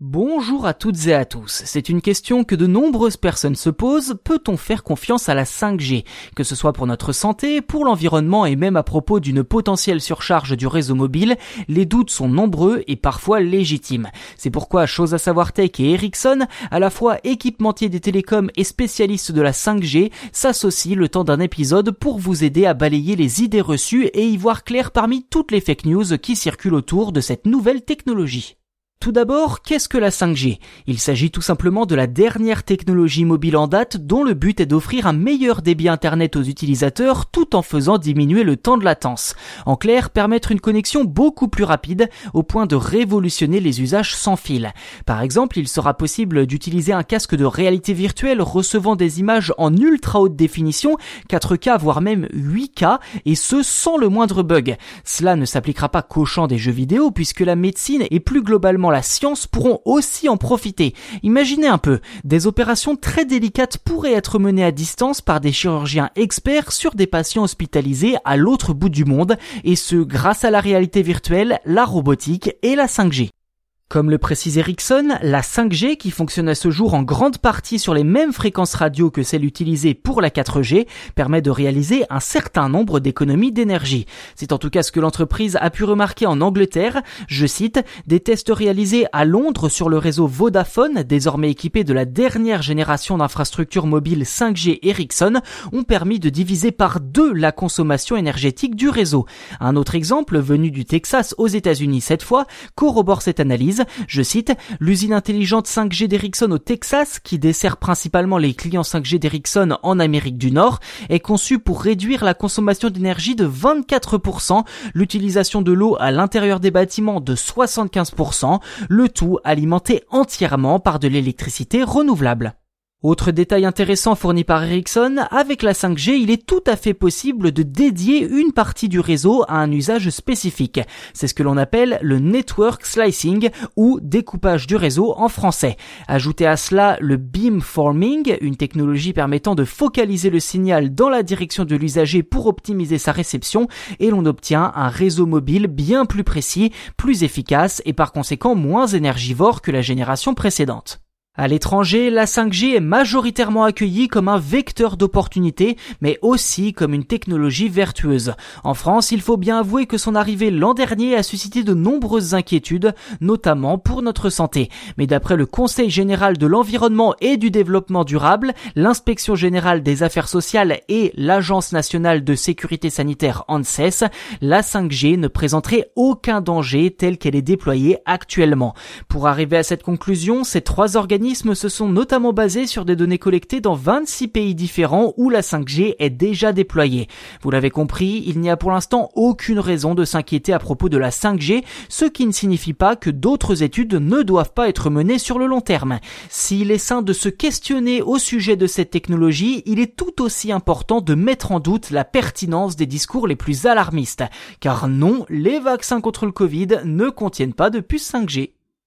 Bonjour à toutes et à tous. C'est une question que de nombreuses personnes se posent. Peut-on faire confiance à la 5G Que ce soit pour notre santé, pour l'environnement et même à propos d'une potentielle surcharge du réseau mobile, les doutes sont nombreux et parfois légitimes. C'est pourquoi Chose à savoir Tech et Ericsson, à la fois équipementiers des télécoms et spécialistes de la 5G, s'associent le temps d'un épisode pour vous aider à balayer les idées reçues et y voir clair parmi toutes les fake news qui circulent autour de cette nouvelle technologie. Tout d'abord, qu'est-ce que la 5G Il s'agit tout simplement de la dernière technologie mobile en date dont le but est d'offrir un meilleur débit Internet aux utilisateurs tout en faisant diminuer le temps de latence. En clair, permettre une connexion beaucoup plus rapide au point de révolutionner les usages sans fil. Par exemple, il sera possible d'utiliser un casque de réalité virtuelle recevant des images en ultra haute définition, 4K voire même 8K, et ce sans le moindre bug. Cela ne s'appliquera pas qu'au champ des jeux vidéo puisque la médecine est plus globalement la science pourront aussi en profiter. Imaginez un peu, des opérations très délicates pourraient être menées à distance par des chirurgiens experts sur des patients hospitalisés à l'autre bout du monde, et ce grâce à la réalité virtuelle, la robotique et la 5G. Comme le précise Ericsson, la 5G, qui fonctionne à ce jour en grande partie sur les mêmes fréquences radio que celles utilisées pour la 4G, permet de réaliser un certain nombre d'économies d'énergie. C'est en tout cas ce que l'entreprise a pu remarquer en Angleterre. Je cite, des tests réalisés à Londres sur le réseau Vodafone, désormais équipé de la dernière génération d'infrastructures mobiles 5G Ericsson, ont permis de diviser par deux la consommation énergétique du réseau. Un autre exemple, venu du Texas aux États-Unis cette fois, corrobore cette analyse je cite, l'usine intelligente 5G d'Ericsson au Texas, qui dessert principalement les clients 5G d'Ericsson en Amérique du Nord, est conçue pour réduire la consommation d'énergie de 24%, l'utilisation de l'eau à l'intérieur des bâtiments de 75%, le tout alimenté entièrement par de l'électricité renouvelable. Autre détail intéressant fourni par Ericsson, avec la 5G, il est tout à fait possible de dédier une partie du réseau à un usage spécifique. C'est ce que l'on appelle le network slicing ou découpage du réseau en français. Ajoutez à cela le beamforming, une technologie permettant de focaliser le signal dans la direction de l'usager pour optimiser sa réception et l'on obtient un réseau mobile bien plus précis, plus efficace et par conséquent moins énergivore que la génération précédente. À l'étranger, la 5G est majoritairement accueillie comme un vecteur d'opportunité, mais aussi comme une technologie vertueuse. En France, il faut bien avouer que son arrivée l'an dernier a suscité de nombreuses inquiétudes, notamment pour notre santé. Mais d'après le Conseil général de l'environnement et du développement durable, l'inspection générale des affaires sociales et l'Agence nationale de sécurité sanitaire ANSES, la 5G ne présenterait aucun danger tel qu'elle est déployée actuellement. Pour arriver à cette conclusion, ces trois se sont notamment basés sur des données collectées dans 26 pays différents où la 5G est déjà déployée. Vous l'avez compris, il n'y a pour l'instant aucune raison de s'inquiéter à propos de la 5G, ce qui ne signifie pas que d'autres études ne doivent pas être menées sur le long terme. S'il est sain de se questionner au sujet de cette technologie, il est tout aussi important de mettre en doute la pertinence des discours les plus alarmistes. Car non, les vaccins contre le Covid ne contiennent pas de puce 5G.